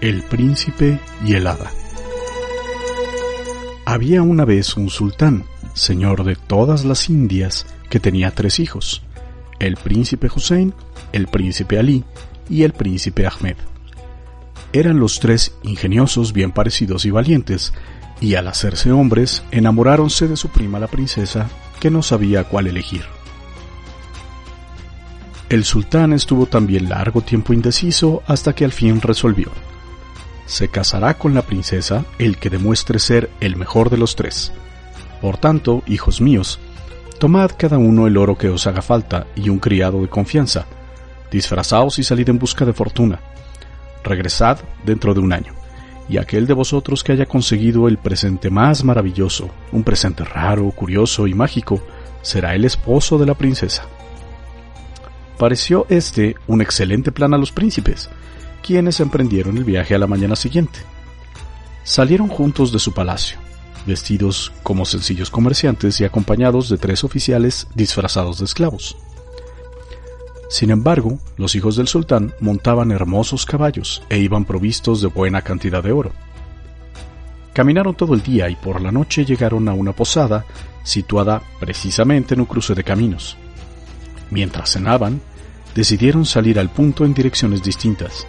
El príncipe y el hada. Había una vez un sultán, señor de todas las Indias, que tenía tres hijos, el príncipe Hussein, el príncipe Ali y el príncipe Ahmed. Eran los tres ingeniosos, bien parecidos y valientes, y al hacerse hombres enamoráronse de su prima la princesa, que no sabía cuál elegir. El sultán estuvo también largo tiempo indeciso hasta que al fin resolvió se casará con la princesa el que demuestre ser el mejor de los tres. Por tanto, hijos míos, tomad cada uno el oro que os haga falta y un criado de confianza. Disfrazaos y salid en busca de fortuna. Regresad dentro de un año, y aquel de vosotros que haya conseguido el presente más maravilloso, un presente raro, curioso y mágico, será el esposo de la princesa. Pareció este un excelente plan a los príncipes, quienes emprendieron el viaje a la mañana siguiente. Salieron juntos de su palacio, vestidos como sencillos comerciantes y acompañados de tres oficiales disfrazados de esclavos. Sin embargo, los hijos del sultán montaban hermosos caballos e iban provistos de buena cantidad de oro. Caminaron todo el día y por la noche llegaron a una posada situada precisamente en un cruce de caminos. Mientras cenaban, decidieron salir al punto en direcciones distintas,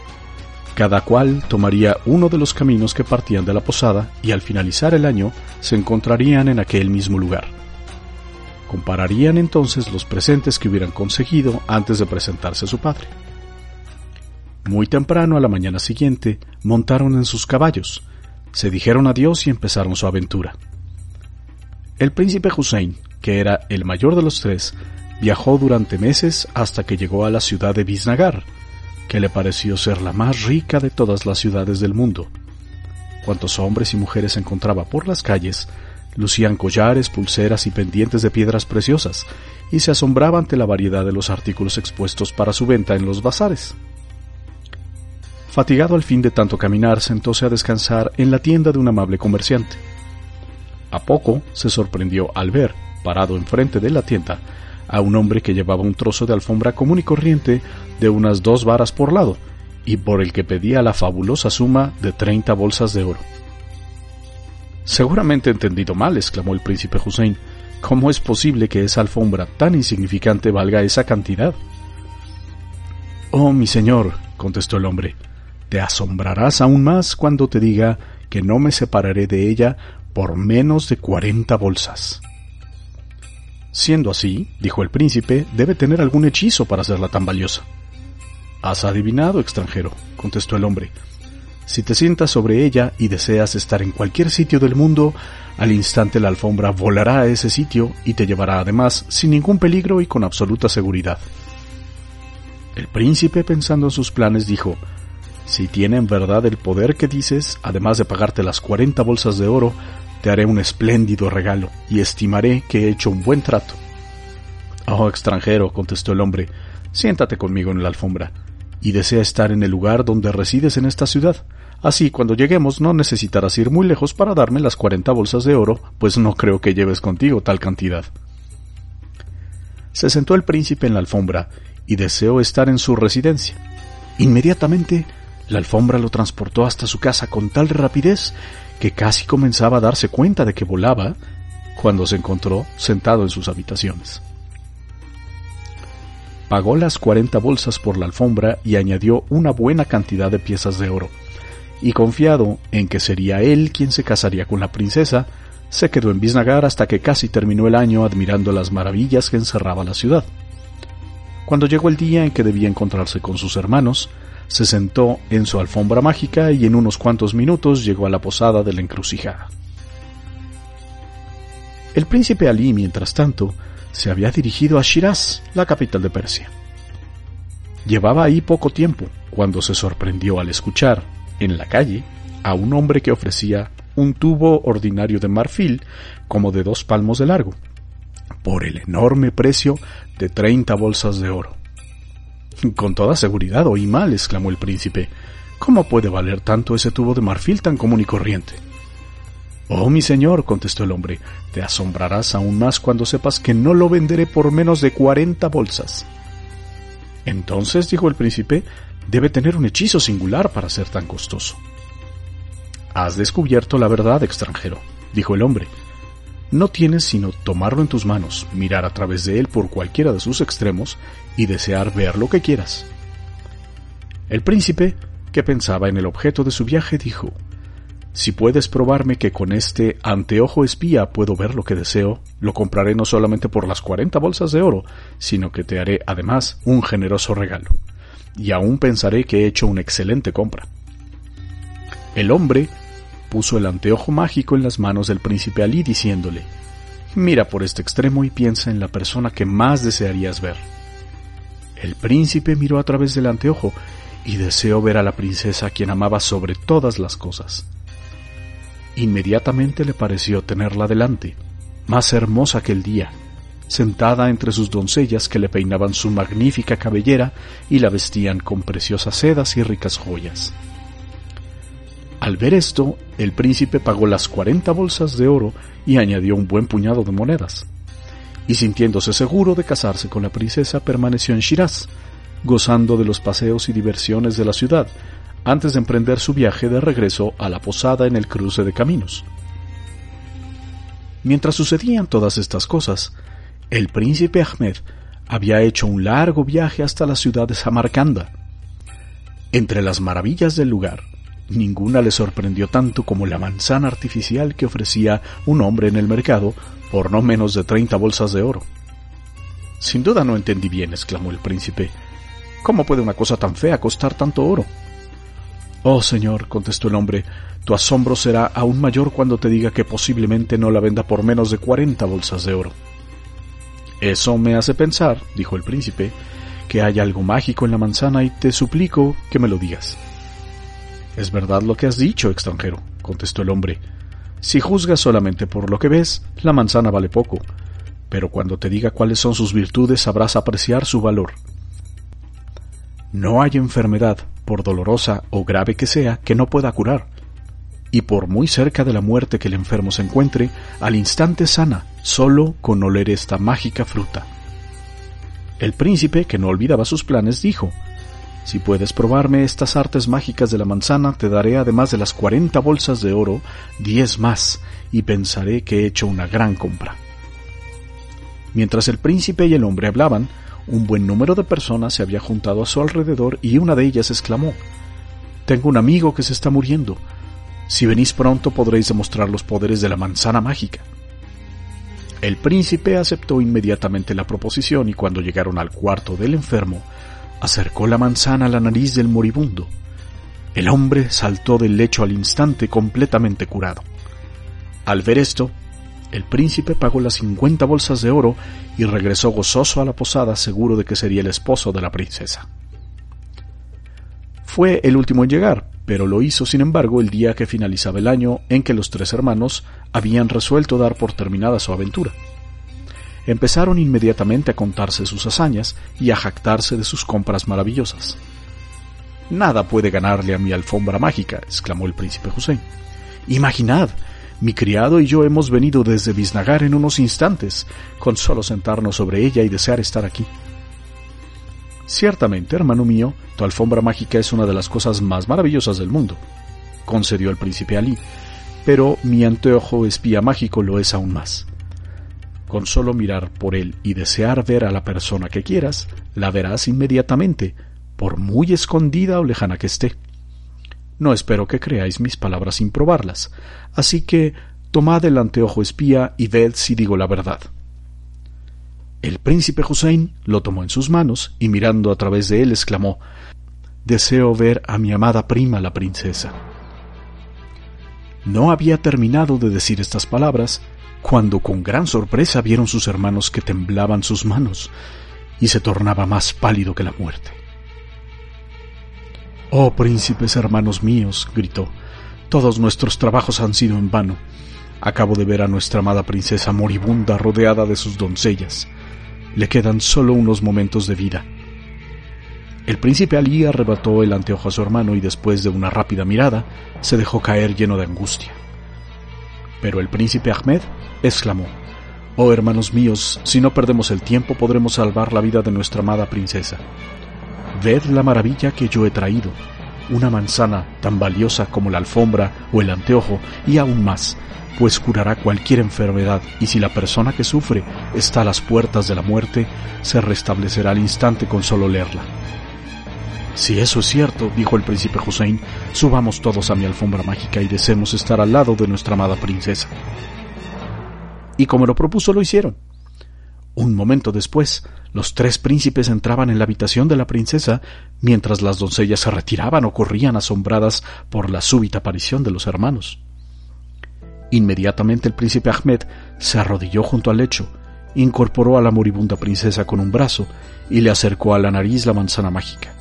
cada cual tomaría uno de los caminos que partían de la posada y al finalizar el año se encontrarían en aquel mismo lugar. Compararían entonces los presentes que hubieran conseguido antes de presentarse a su padre. Muy temprano a la mañana siguiente montaron en sus caballos, se dijeron adiós y empezaron su aventura. El príncipe Hussein, que era el mayor de los tres, viajó durante meses hasta que llegó a la ciudad de Biznagar, que le pareció ser la más rica de todas las ciudades del mundo. Cuantos hombres y mujeres encontraba por las calles, lucían collares, pulseras y pendientes de piedras preciosas, y se asombraba ante la variedad de los artículos expuestos para su venta en los bazares. Fatigado al fin de tanto caminar, sentóse a descansar en la tienda de un amable comerciante. A poco se sorprendió al ver, parado enfrente de la tienda, a un hombre que llevaba un trozo de alfombra común y corriente de unas dos varas por lado, y por el que pedía la fabulosa suma de treinta bolsas de oro. Seguramente he entendido mal, exclamó el príncipe Hussein. ¿Cómo es posible que esa alfombra tan insignificante valga esa cantidad? Oh, mi señor, contestó el hombre, te asombrarás aún más cuando te diga que no me separaré de ella por menos de cuarenta bolsas. Siendo así, dijo el príncipe, debe tener algún hechizo para hacerla tan valiosa. Has adivinado, extranjero, contestó el hombre. Si te sientas sobre ella y deseas estar en cualquier sitio del mundo, al instante la alfombra volará a ese sitio y te llevará además sin ningún peligro y con absoluta seguridad. El príncipe, pensando en sus planes, dijo, Si tiene en verdad el poder que dices, además de pagarte las cuarenta bolsas de oro, te haré un espléndido regalo y estimaré que he hecho un buen trato. Oh, extranjero, contestó el hombre, siéntate conmigo en la alfombra, y desea estar en el lugar donde resides en esta ciudad. Así, cuando lleguemos, no necesitarás ir muy lejos para darme las cuarenta bolsas de oro, pues no creo que lleves contigo tal cantidad. Se sentó el príncipe en la alfombra y deseó estar en su residencia. Inmediatamente, la alfombra lo transportó hasta su casa con tal rapidez que casi comenzaba a darse cuenta de que volaba cuando se encontró sentado en sus habitaciones. Pagó las cuarenta bolsas por la alfombra y añadió una buena cantidad de piezas de oro, y confiado en que sería él quien se casaría con la princesa, se quedó en Biznagar hasta que casi terminó el año admirando las maravillas que encerraba la ciudad. Cuando llegó el día en que debía encontrarse con sus hermanos, se sentó en su alfombra mágica y en unos cuantos minutos llegó a la posada de la encrucijada. El príncipe Ali, mientras tanto, se había dirigido a Shiraz, la capital de Persia. Llevaba ahí poco tiempo cuando se sorprendió al escuchar, en la calle, a un hombre que ofrecía un tubo ordinario de marfil como de dos palmos de largo, por el enorme precio de treinta bolsas de oro. Con toda seguridad oí mal, exclamó el príncipe. ¿Cómo puede valer tanto ese tubo de marfil tan común y corriente? Oh, mi señor, contestó el hombre, te asombrarás aún más cuando sepas que no lo venderé por menos de cuarenta bolsas. Entonces, dijo el príncipe, Debe tener un hechizo singular para ser tan costoso. Has descubierto la verdad, extranjero, dijo el hombre. No tienes sino tomarlo en tus manos, mirar a través de él por cualquiera de sus extremos y desear ver lo que quieras. El príncipe, que pensaba en el objeto de su viaje, dijo, Si puedes probarme que con este anteojo espía puedo ver lo que deseo, lo compraré no solamente por las cuarenta bolsas de oro, sino que te haré además un generoso regalo. Y aún pensaré que he hecho una excelente compra. El hombre puso el anteojo mágico en las manos del príncipe Ali diciéndole, Mira por este extremo y piensa en la persona que más desearías ver. El príncipe miró a través del anteojo y deseó ver a la princesa a quien amaba sobre todas las cosas. Inmediatamente le pareció tenerla delante, más hermosa que el día, sentada entre sus doncellas que le peinaban su magnífica cabellera y la vestían con preciosas sedas y ricas joyas. Al ver esto, el príncipe pagó las cuarenta bolsas de oro y añadió un buen puñado de monedas. Y sintiéndose seguro de casarse con la princesa, permaneció en Shiraz, gozando de los paseos y diversiones de la ciudad, antes de emprender su viaje de regreso a la posada en el cruce de caminos. Mientras sucedían todas estas cosas, el príncipe Ahmed había hecho un largo viaje hasta la ciudad de Samarcanda. Entre las maravillas del lugar, Ninguna le sorprendió tanto como la manzana artificial que ofrecía un hombre en el mercado por no menos de treinta bolsas de oro. Sin duda no entendí bien, exclamó el príncipe. ¿Cómo puede una cosa tan fea costar tanto oro? Oh, señor, contestó el hombre, tu asombro será aún mayor cuando te diga que posiblemente no la venda por menos de cuarenta bolsas de oro. Eso me hace pensar, dijo el príncipe, que hay algo mágico en la manzana y te suplico que me lo digas. Es verdad lo que has dicho, extranjero, contestó el hombre. Si juzgas solamente por lo que ves, la manzana vale poco, pero cuando te diga cuáles son sus virtudes sabrás apreciar su valor. No hay enfermedad, por dolorosa o grave que sea, que no pueda curar, y por muy cerca de la muerte que el enfermo se encuentre, al instante sana, solo con oler esta mágica fruta. El príncipe, que no olvidaba sus planes, dijo si puedes probarme estas artes mágicas de la manzana, te daré además de las cuarenta bolsas de oro, diez más, y pensaré que he hecho una gran compra. Mientras el príncipe y el hombre hablaban, un buen número de personas se había juntado a su alrededor y una de ellas exclamó Tengo un amigo que se está muriendo. Si venís pronto podréis demostrar los poderes de la manzana mágica. El príncipe aceptó inmediatamente la proposición y cuando llegaron al cuarto del enfermo, acercó la manzana a la nariz del moribundo. El hombre saltó del lecho al instante completamente curado. Al ver esto, el príncipe pagó las cincuenta bolsas de oro y regresó gozoso a la posada seguro de que sería el esposo de la princesa. Fue el último en llegar, pero lo hizo sin embargo el día que finalizaba el año en que los tres hermanos habían resuelto dar por terminada su aventura empezaron inmediatamente a contarse sus hazañas y a jactarse de sus compras maravillosas. Nada puede ganarle a mi alfombra mágica, exclamó el príncipe Hussein. Imaginad, mi criado y yo hemos venido desde Biznagar en unos instantes, con solo sentarnos sobre ella y desear estar aquí. Ciertamente, hermano mío, tu alfombra mágica es una de las cosas más maravillosas del mundo, concedió el príncipe Ali, pero mi anteojo espía mágico lo es aún más. Con solo mirar por él y desear ver a la persona que quieras, la verás inmediatamente, por muy escondida o lejana que esté. No espero que creáis mis palabras sin probarlas, así que tomad el anteojo espía y ved si digo la verdad. El príncipe Hussein lo tomó en sus manos y mirando a través de él exclamó Deseo ver a mi amada prima la princesa. No había terminado de decir estas palabras cuando con gran sorpresa vieron sus hermanos que temblaban sus manos y se tornaba más pálido que la muerte. Oh príncipes hermanos míos, gritó, todos nuestros trabajos han sido en vano. Acabo de ver a nuestra amada princesa moribunda rodeada de sus doncellas. Le quedan solo unos momentos de vida. El príncipe Ali arrebató el anteojo a su hermano y después de una rápida mirada se dejó caer lleno de angustia. Pero el príncipe Ahmed exclamó, Oh hermanos míos, si no perdemos el tiempo podremos salvar la vida de nuestra amada princesa. ved la maravilla que yo he traído, una manzana tan valiosa como la alfombra o el anteojo, y aún más, pues curará cualquier enfermedad, y si la persona que sufre está a las puertas de la muerte, se restablecerá al instante con solo leerla. Si eso es cierto, dijo el príncipe Hussein, subamos todos a mi alfombra mágica y deseemos estar al lado de nuestra amada princesa. Y como lo propuso, lo hicieron. Un momento después, los tres príncipes entraban en la habitación de la princesa, mientras las doncellas se retiraban o corrían asombradas por la súbita aparición de los hermanos. Inmediatamente el príncipe Ahmed se arrodilló junto al lecho, incorporó a la moribunda princesa con un brazo y le acercó a la nariz la manzana mágica.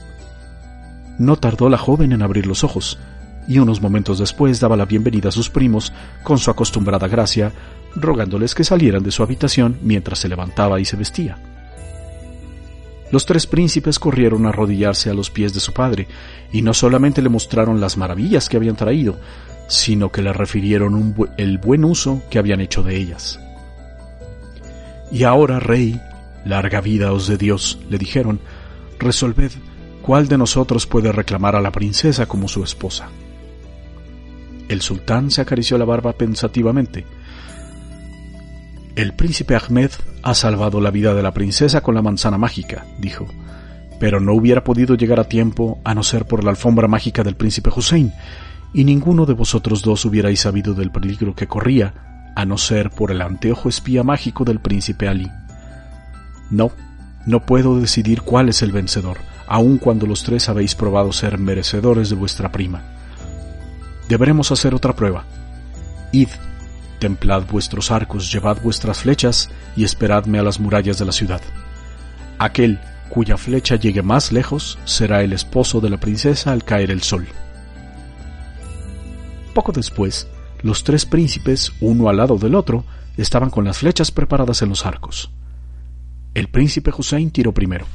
No tardó la joven en abrir los ojos, y unos momentos después daba la bienvenida a sus primos con su acostumbrada gracia, rogándoles que salieran de su habitación mientras se levantaba y se vestía. Los tres príncipes corrieron a arrodillarse a los pies de su padre, y no solamente le mostraron las maravillas que habían traído, sino que le refirieron el buen uso que habían hecho de ellas. Y ahora, rey, larga vida os de Dios, le dijeron, resolved ¿Cuál de nosotros puede reclamar a la princesa como su esposa? El sultán se acarició la barba pensativamente. El príncipe Ahmed ha salvado la vida de la princesa con la manzana mágica, dijo, pero no hubiera podido llegar a tiempo a no ser por la alfombra mágica del príncipe Hussein, y ninguno de vosotros dos hubierais sabido del peligro que corría, a no ser por el anteojo espía mágico del príncipe Ali. No, no puedo decidir cuál es el vencedor, aun cuando los tres habéis probado ser merecedores de vuestra prima. Deberemos hacer otra prueba. Id, templad vuestros arcos, llevad vuestras flechas y esperadme a las murallas de la ciudad. Aquel cuya flecha llegue más lejos será el esposo de la princesa al caer el sol. Poco después, los tres príncipes, uno al lado del otro, estaban con las flechas preparadas en los arcos. El príncipe Hussein tiró primero.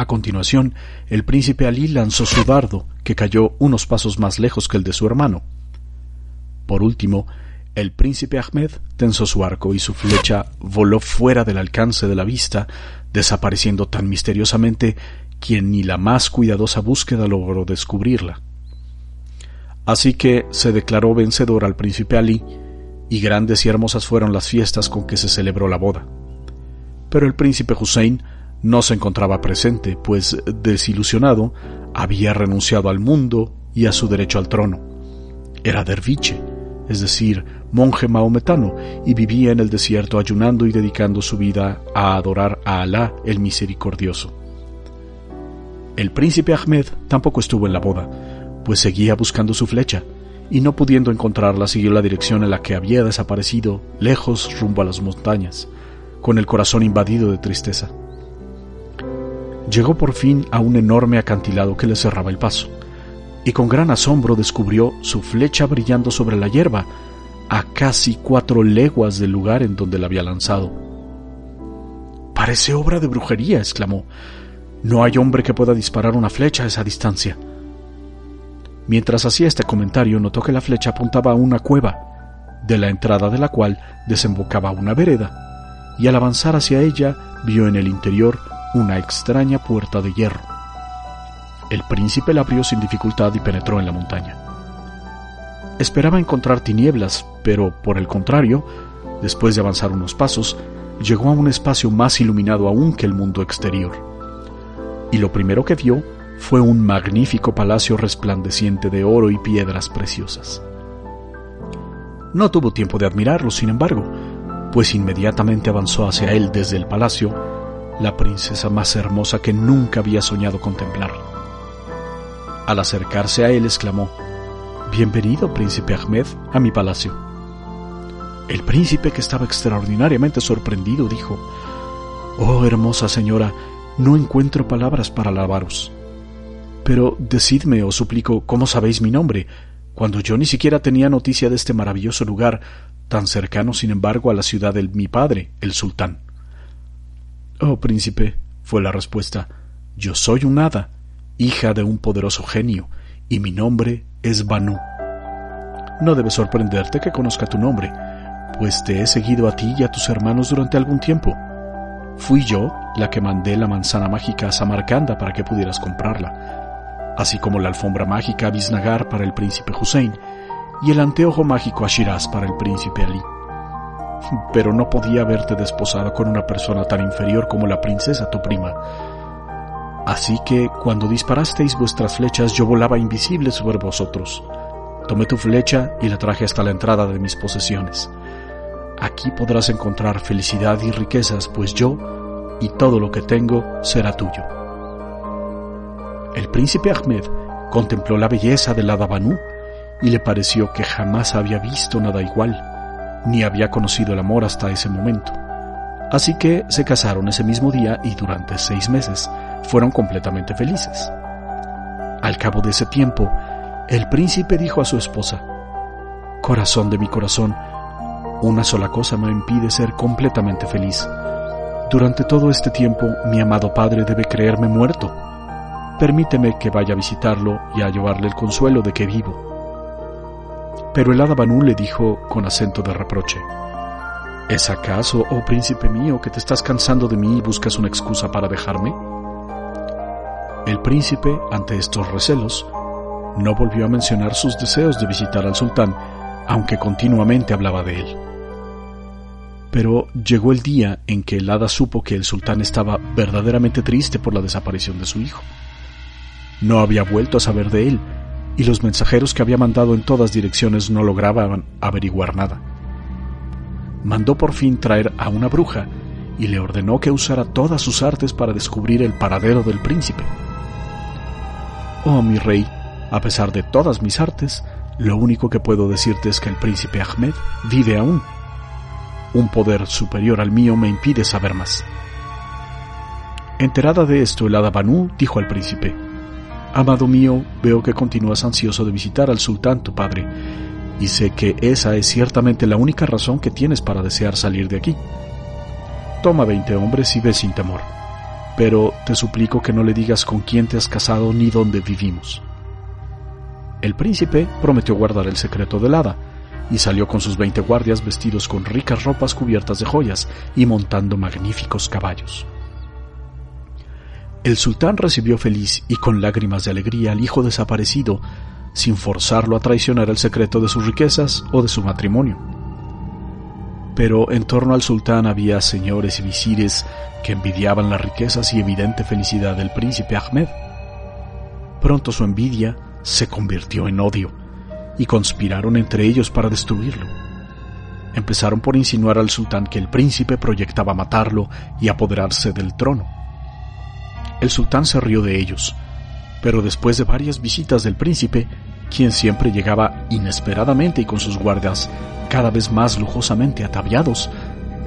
A continuación, el príncipe Ali lanzó su dardo, que cayó unos pasos más lejos que el de su hermano. Por último, el príncipe Ahmed tensó su arco y su flecha voló fuera del alcance de la vista, desapareciendo tan misteriosamente que ni la más cuidadosa búsqueda logró descubrirla. Así que se declaró vencedor al príncipe Ali, y grandes y hermosas fueron las fiestas con que se celebró la boda. Pero el príncipe Hussein no se encontraba presente, pues desilusionado había renunciado al mundo y a su derecho al trono. Era derviche, es decir, monje maometano, y vivía en el desierto ayunando y dedicando su vida a adorar a Alá el misericordioso. El príncipe Ahmed tampoco estuvo en la boda, pues seguía buscando su flecha, y no pudiendo encontrarla siguió la dirección en la que había desaparecido, lejos rumbo a las montañas, con el corazón invadido de tristeza llegó por fin a un enorme acantilado que le cerraba el paso, y con gran asombro descubrió su flecha brillando sobre la hierba, a casi cuatro leguas del lugar en donde la había lanzado. Parece obra de brujería, exclamó. No hay hombre que pueda disparar una flecha a esa distancia. Mientras hacía este comentario, notó que la flecha apuntaba a una cueva, de la entrada de la cual desembocaba una vereda, y al avanzar hacia ella vio en el interior una extraña puerta de hierro. El príncipe la abrió sin dificultad y penetró en la montaña. Esperaba encontrar tinieblas, pero por el contrario, después de avanzar unos pasos, llegó a un espacio más iluminado aún que el mundo exterior. Y lo primero que vio fue un magnífico palacio resplandeciente de oro y piedras preciosas. No tuvo tiempo de admirarlo, sin embargo, pues inmediatamente avanzó hacia él desde el palacio la princesa más hermosa que nunca había soñado contemplar. Al acercarse a él exclamó, Bienvenido, príncipe Ahmed, a mi palacio. El príncipe, que estaba extraordinariamente sorprendido, dijo, Oh, hermosa señora, no encuentro palabras para alabaros. Pero decidme, os suplico, ¿cómo sabéis mi nombre, cuando yo ni siquiera tenía noticia de este maravilloso lugar, tan cercano, sin embargo, a la ciudad de mi padre, el sultán? Oh, príncipe, fue la respuesta, yo soy un hada, hija de un poderoso genio, y mi nombre es Banu. No debe sorprenderte que conozca tu nombre, pues te he seguido a ti y a tus hermanos durante algún tiempo. Fui yo la que mandé la manzana mágica a Samarcanda para que pudieras comprarla, así como la alfombra mágica a Bisnagar para el príncipe Hussein y el anteojo mágico a Shiraz para el príncipe Ali. Pero no podía haberte desposado con una persona tan inferior como la princesa tu prima. Así que cuando disparasteis vuestras flechas yo volaba invisible sobre vosotros. Tomé tu flecha y la traje hasta la entrada de mis posesiones. Aquí podrás encontrar felicidad y riquezas, pues yo y todo lo que tengo será tuyo. El príncipe Ahmed contempló la belleza del hada Banu y le pareció que jamás había visto nada igual, ni había conocido el amor hasta ese momento. Así que se casaron ese mismo día y durante seis meses fueron completamente felices. Al cabo de ese tiempo, el príncipe dijo a su esposa, Corazón de mi corazón, una sola cosa me impide ser completamente feliz durante todo este tiempo mi amado padre debe creerme muerto. Permíteme que vaya a visitarlo y a llevarle el consuelo de que vivo. Pero el hada Banú le dijo con acento de reproche, ¿Es acaso, oh príncipe mío, que te estás cansando de mí y buscas una excusa para dejarme? El príncipe, ante estos recelos, no volvió a mencionar sus deseos de visitar al sultán, aunque continuamente hablaba de él. Pero llegó el día en que el hada supo que el sultán estaba verdaderamente triste por la desaparición de su hijo. No había vuelto a saber de él, y los mensajeros que había mandado en todas direcciones no lograban averiguar nada. Mandó por fin traer a una bruja y le ordenó que usara todas sus artes para descubrir el paradero del príncipe. Oh mi rey, a pesar de todas mis artes, lo único que puedo decirte es que el príncipe Ahmed vive aún un poder superior al mío me impide saber más. Enterada de esto, el hada Banu dijo al príncipe, Amado mío, veo que continúas ansioso de visitar al sultán tu padre, y sé que esa es ciertamente la única razón que tienes para desear salir de aquí. Toma veinte hombres y ve sin temor, pero te suplico que no le digas con quién te has casado ni dónde vivimos. El príncipe prometió guardar el secreto del hada, y salió con sus veinte guardias vestidos con ricas ropas cubiertas de joyas y montando magníficos caballos. El sultán recibió feliz y con lágrimas de alegría al hijo desaparecido, sin forzarlo a traicionar el secreto de sus riquezas o de su matrimonio. Pero en torno al sultán había señores y visires que envidiaban las riquezas y evidente felicidad del príncipe Ahmed. Pronto su envidia se convirtió en odio y conspiraron entre ellos para destruirlo. Empezaron por insinuar al sultán que el príncipe proyectaba matarlo y apoderarse del trono. El sultán se rió de ellos, pero después de varias visitas del príncipe, quien siempre llegaba inesperadamente y con sus guardias cada vez más lujosamente ataviados,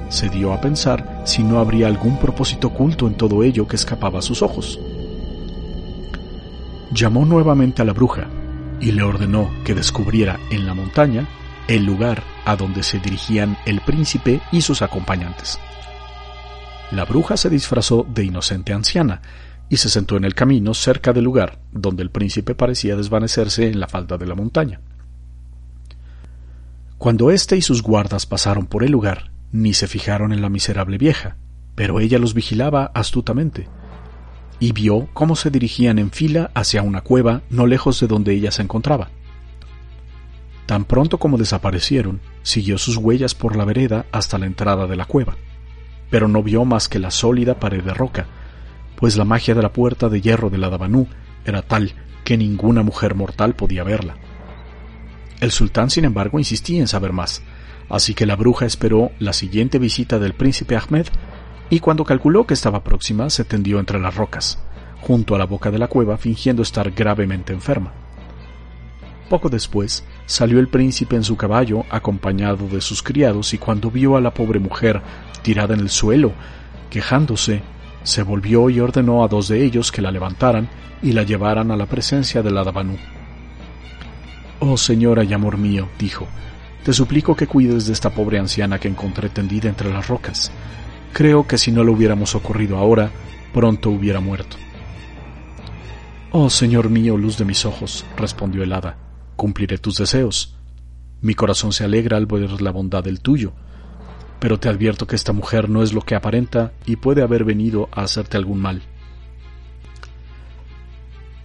se dio a pensar si no habría algún propósito oculto en todo ello que escapaba a sus ojos. Llamó nuevamente a la bruja, y le ordenó que descubriera en la montaña el lugar a donde se dirigían el príncipe y sus acompañantes. La bruja se disfrazó de inocente anciana y se sentó en el camino cerca del lugar donde el príncipe parecía desvanecerse en la falda de la montaña. Cuando éste y sus guardas pasaron por el lugar, ni se fijaron en la miserable vieja, pero ella los vigilaba astutamente, y vio cómo se dirigían en fila hacia una cueva no lejos de donde ella se encontraba. Tan pronto como desaparecieron, siguió sus huellas por la vereda hasta la entrada de la cueva, pero no vio más que la sólida pared de roca, pues la magia de la puerta de hierro de la Dabanú era tal que ninguna mujer mortal podía verla. El sultán, sin embargo, insistía en saber más, así que la bruja esperó la siguiente visita del príncipe Ahmed y cuando calculó que estaba próxima se tendió entre las rocas, junto a la boca de la cueva fingiendo estar gravemente enferma. Poco después salió el príncipe en su caballo acompañado de sus criados y cuando vio a la pobre mujer tirada en el suelo, quejándose, se volvió y ordenó a dos de ellos que la levantaran y la llevaran a la presencia de la Dabanú. Oh señora y amor mío, dijo, te suplico que cuides de esta pobre anciana que encontré tendida entre las rocas. Creo que si no lo hubiéramos ocurrido ahora, pronto hubiera muerto. Oh, Señor mío, luz de mis ojos, respondió el hada, cumpliré tus deseos. Mi corazón se alegra al ver la bondad del tuyo. pero te advierto que esta mujer no es lo que aparenta y puede haber venido a hacerte algún mal.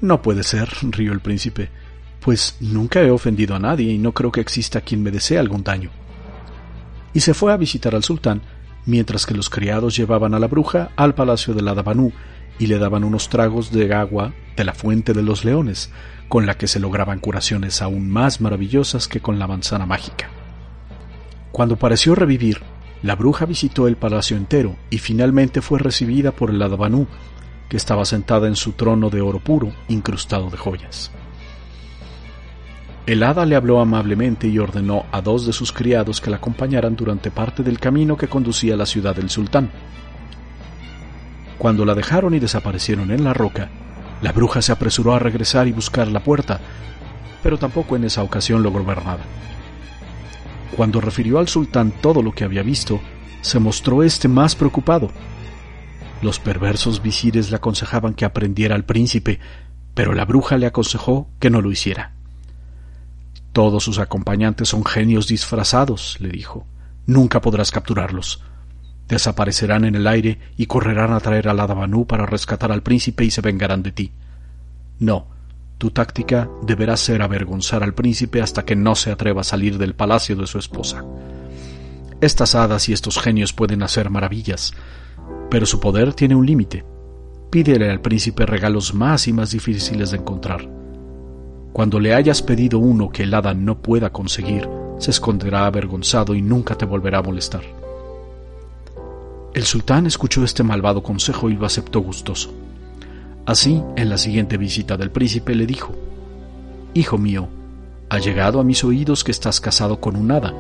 No puede ser, rió el príncipe, pues nunca he ofendido a nadie y no creo que exista quien me desee algún daño. Y se fue a visitar al sultán, mientras que los criados llevaban a la bruja al palacio de la Dabanú y le daban unos tragos de agua de la fuente de los leones, con la que se lograban curaciones aún más maravillosas que con la manzana mágica. Cuando pareció revivir, la bruja visitó el palacio entero y finalmente fue recibida por el Adabanú, que estaba sentada en su trono de oro puro, incrustado de joyas. El hada le habló amablemente y ordenó a dos de sus criados que la acompañaran durante parte del camino que conducía a la ciudad del sultán. Cuando la dejaron y desaparecieron en la roca, la bruja se apresuró a regresar y buscar la puerta, pero tampoco en esa ocasión logró ver nada. Cuando refirió al sultán todo lo que había visto, se mostró éste más preocupado. Los perversos visires le aconsejaban que aprendiera al príncipe, pero la bruja le aconsejó que no lo hiciera. Todos sus acompañantes son genios disfrazados, le dijo. Nunca podrás capturarlos. Desaparecerán en el aire y correrán a traer a la Dabanú para rescatar al príncipe y se vengarán de ti. No, tu táctica deberá ser avergonzar al príncipe hasta que no se atreva a salir del palacio de su esposa. Estas hadas y estos genios pueden hacer maravillas, pero su poder tiene un límite. Pídele al príncipe regalos más y más difíciles de encontrar. Cuando le hayas pedido uno que el hada no pueda conseguir, se esconderá avergonzado y nunca te volverá a molestar. El sultán escuchó este malvado consejo y lo aceptó gustoso. Así, en la siguiente visita del príncipe le dijo, Hijo mío, ha llegado a mis oídos que estás casado con un hada.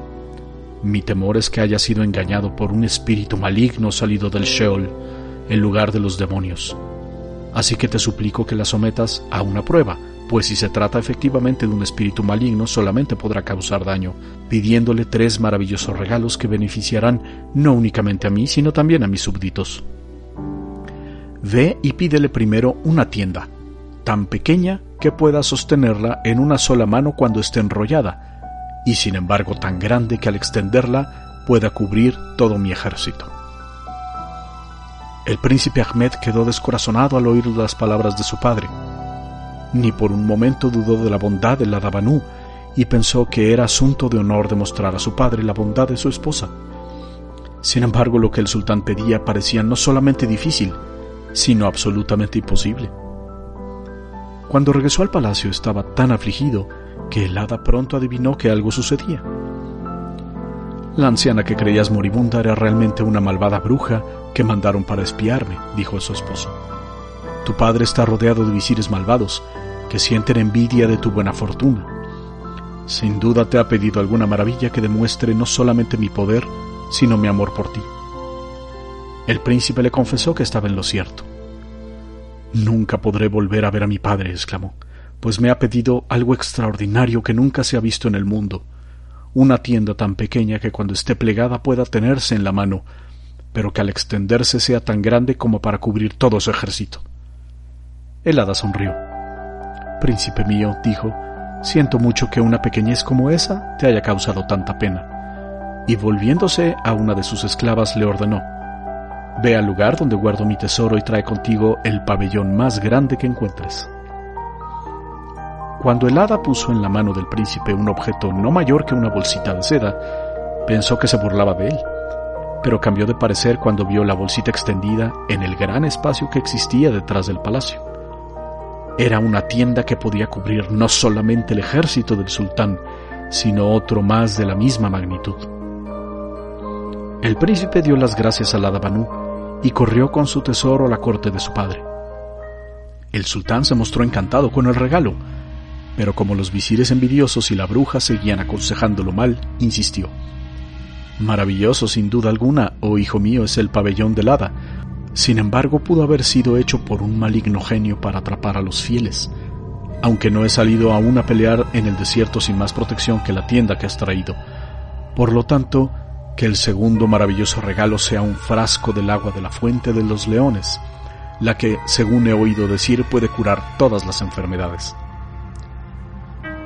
Mi temor es que haya sido engañado por un espíritu maligno salido del Sheol, en lugar de los demonios. Así que te suplico que la sometas a una prueba, pues si se trata efectivamente de un espíritu maligno solamente podrá causar daño, pidiéndole tres maravillosos regalos que beneficiarán no únicamente a mí, sino también a mis súbditos. Ve y pídele primero una tienda, tan pequeña que pueda sostenerla en una sola mano cuando esté enrollada, y sin embargo tan grande que al extenderla pueda cubrir todo mi ejército. El príncipe Ahmed quedó descorazonado al oír las palabras de su padre, ni por un momento dudó de la bondad de la Dabanú y pensó que era asunto de honor demostrar a su padre la bondad de su esposa. Sin embargo, lo que el sultán pedía parecía no solamente difícil, sino absolutamente imposible. Cuando regresó al palacio estaba tan afligido que el hada pronto adivinó que algo sucedía. La anciana que creías moribunda era realmente una malvada bruja que mandaron para espiarme, dijo a su esposo. Tu padre está rodeado de visires malvados que sienten envidia de tu buena fortuna. Sin duda te ha pedido alguna maravilla que demuestre no solamente mi poder, sino mi amor por ti. El príncipe le confesó que estaba en lo cierto. Nunca podré volver a ver a mi padre, exclamó, pues me ha pedido algo extraordinario que nunca se ha visto en el mundo, una tienda tan pequeña que cuando esté plegada pueda tenerse en la mano, pero que al extenderse sea tan grande como para cubrir todo su ejército. El hada sonrió. Príncipe mío, dijo, siento mucho que una pequeñez como esa te haya causado tanta pena. Y volviéndose a una de sus esclavas le ordenó, Ve al lugar donde guardo mi tesoro y trae contigo el pabellón más grande que encuentres. Cuando el hada puso en la mano del príncipe un objeto no mayor que una bolsita de seda, pensó que se burlaba de él, pero cambió de parecer cuando vio la bolsita extendida en el gran espacio que existía detrás del palacio. Era una tienda que podía cubrir no solamente el ejército del sultán, sino otro más de la misma magnitud. El príncipe dio las gracias a la Dabanú y corrió con su tesoro a la corte de su padre. El sultán se mostró encantado con el regalo, pero como los visires envidiosos y la bruja seguían aconsejándolo mal, insistió. Maravilloso sin duda alguna, oh hijo mío, es el pabellón del hada, sin embargo, pudo haber sido hecho por un maligno genio para atrapar a los fieles, aunque no he salido aún a pelear en el desierto sin más protección que la tienda que has traído. Por lo tanto, que el segundo maravilloso regalo sea un frasco del agua de la fuente de los leones, la que, según he oído decir, puede curar todas las enfermedades.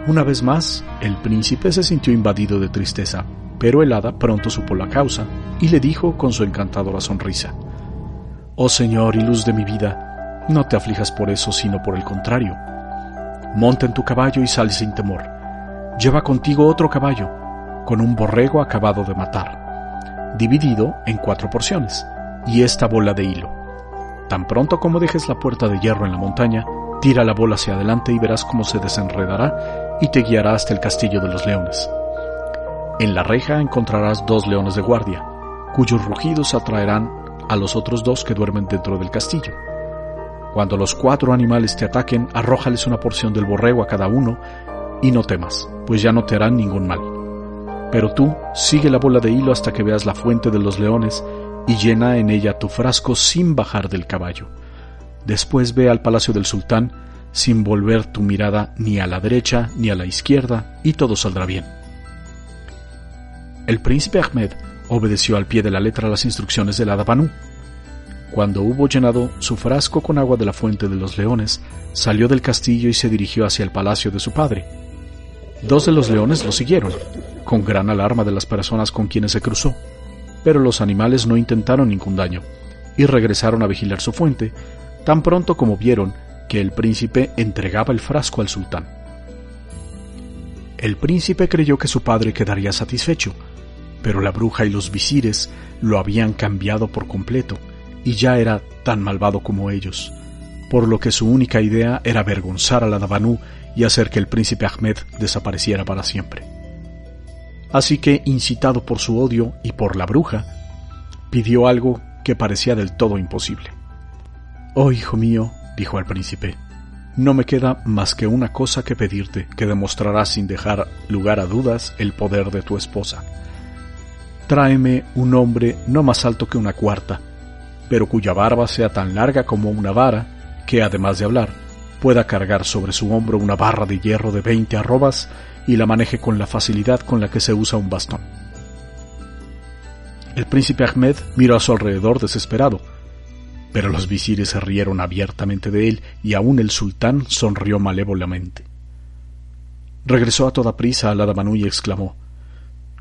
Una vez más, el príncipe se sintió invadido de tristeza, Pero el hada pronto supo la causa y le dijo con su encantadora sonrisa, Oh Señor y luz de mi vida, no te aflijas por eso, sino por el contrario. Monta en tu caballo y sal sin temor. Lleva contigo otro caballo, con un borrego acabado de matar, dividido en cuatro porciones, y esta bola de hilo. Tan pronto como dejes la puerta de hierro en la montaña, tira la bola hacia adelante y verás cómo se desenredará y te guiará hasta el castillo de los leones. En la reja encontrarás dos leones de guardia, cuyos rugidos atraerán a los otros dos que duermen dentro del castillo. Cuando los cuatro animales te ataquen, arrójales una porción del borrego a cada uno y no temas, pues ya no te harán ningún mal. Pero tú sigue la bola de hilo hasta que veas la fuente de los leones y llena en ella tu frasco sin bajar del caballo. Después ve al palacio del sultán sin volver tu mirada ni a la derecha ni a la izquierda y todo saldrá bien. El príncipe Ahmed obedeció al pie de la letra las instrucciones del hada Cuando hubo llenado su frasco con agua de la fuente de los leones, salió del castillo y se dirigió hacia el palacio de su padre. Dos de los leones lo siguieron, con gran alarma de las personas con quienes se cruzó pero los animales no intentaron ningún daño y regresaron a vigilar su fuente tan pronto como vieron que el príncipe entregaba el frasco al sultán. El príncipe creyó que su padre quedaría satisfecho, pero la bruja y los visires lo habían cambiado por completo y ya era tan malvado como ellos, por lo que su única idea era avergonzar a la Dabanú y hacer que el príncipe Ahmed desapareciera para siempre. Así que, incitado por su odio y por la bruja, pidió algo que parecía del todo imposible. Oh, hijo mío, dijo al príncipe, no me queda más que una cosa que pedirte, que demostrará sin dejar lugar a dudas el poder de tu esposa. Tráeme un hombre no más alto que una cuarta, pero cuya barba sea tan larga como una vara, que además de hablar, pueda cargar sobre su hombro una barra de hierro de veinte arrobas y la maneje con la facilidad con la que se usa un bastón. El príncipe Ahmed miró a su alrededor desesperado, pero los visires se rieron abiertamente de él y aún el sultán sonrió malévolamente. Regresó a toda prisa a la Damanú y exclamó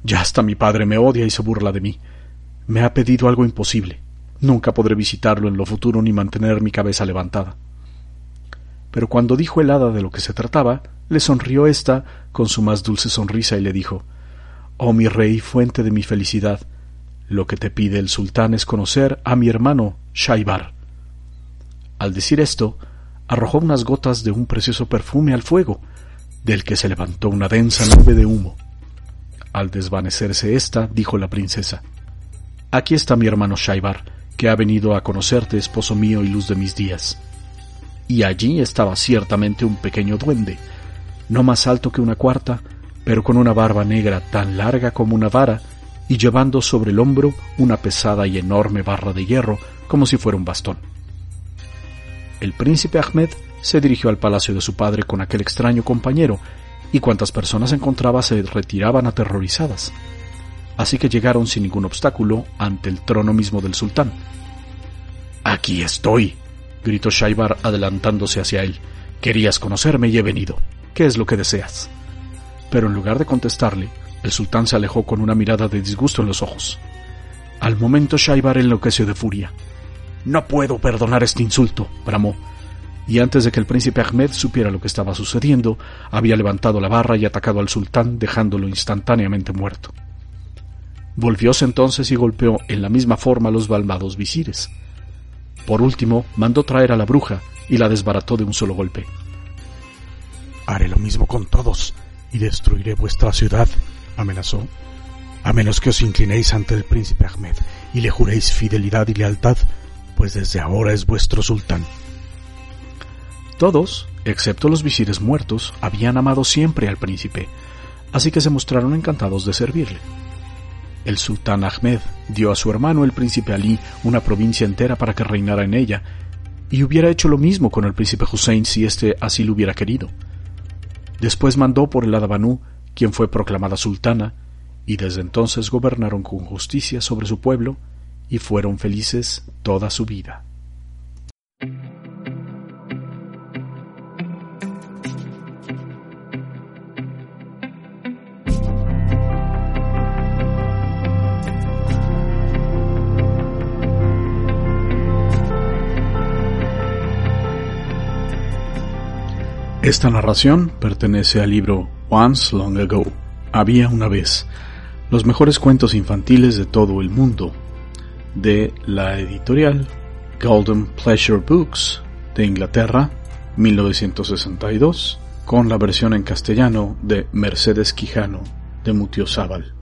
Ya hasta mi padre me odia y se burla de mí. Me ha pedido algo imposible. Nunca podré visitarlo en lo futuro ni mantener mi cabeza levantada. Pero cuando dijo el hada de lo que se trataba, le sonrió ésta con su más dulce sonrisa y le dijo Oh mi rey, fuente de mi felicidad, lo que te pide el sultán es conocer a mi hermano Shaibar. Al decir esto, arrojó unas gotas de un precioso perfume al fuego, del que se levantó una densa nube de humo. Al desvanecerse ésta, dijo la princesa Aquí está mi hermano Shaibar, que ha venido a conocerte, esposo mío y luz de mis días. Y allí estaba ciertamente un pequeño duende, no más alto que una cuarta, pero con una barba negra tan larga como una vara, y llevando sobre el hombro una pesada y enorme barra de hierro, como si fuera un bastón. El príncipe Ahmed se dirigió al palacio de su padre con aquel extraño compañero, y cuantas personas encontraba se retiraban aterrorizadas. Así que llegaron sin ningún obstáculo ante el trono mismo del sultán. Aquí estoy, gritó Shaibar adelantándose hacia él. Querías conocerme y he venido. ¿Qué es lo que deseas? Pero en lugar de contestarle, el sultán se alejó con una mirada de disgusto en los ojos. Al momento Shaibar enloqueció de furia. No puedo perdonar este insulto, bramó, y antes de que el príncipe Ahmed supiera lo que estaba sucediendo, había levantado la barra y atacado al sultán, dejándolo instantáneamente muerto. Volvióse entonces y golpeó en la misma forma a los balmados visires. Por último, mandó traer a la bruja y la desbarató de un solo golpe. Haré lo mismo con todos y destruiré vuestra ciudad, amenazó, a menos que os inclinéis ante el príncipe Ahmed y le juréis fidelidad y lealtad, pues desde ahora es vuestro sultán. Todos, excepto los visires muertos, habían amado siempre al príncipe, así que se mostraron encantados de servirle. El sultán Ahmed dio a su hermano el príncipe Ali una provincia entera para que reinara en ella, y hubiera hecho lo mismo con el príncipe Hussein si éste así lo hubiera querido. Después mandó por el Adabanú, quien fue proclamada sultana, y desde entonces gobernaron con justicia sobre su pueblo y fueron felices toda su vida. Esta narración pertenece al libro Once Long Ago, Había una vez, los mejores cuentos infantiles de todo el mundo, de la editorial Golden Pleasure Books de Inglaterra, 1962, con la versión en castellano de Mercedes Quijano de Mutiozábal.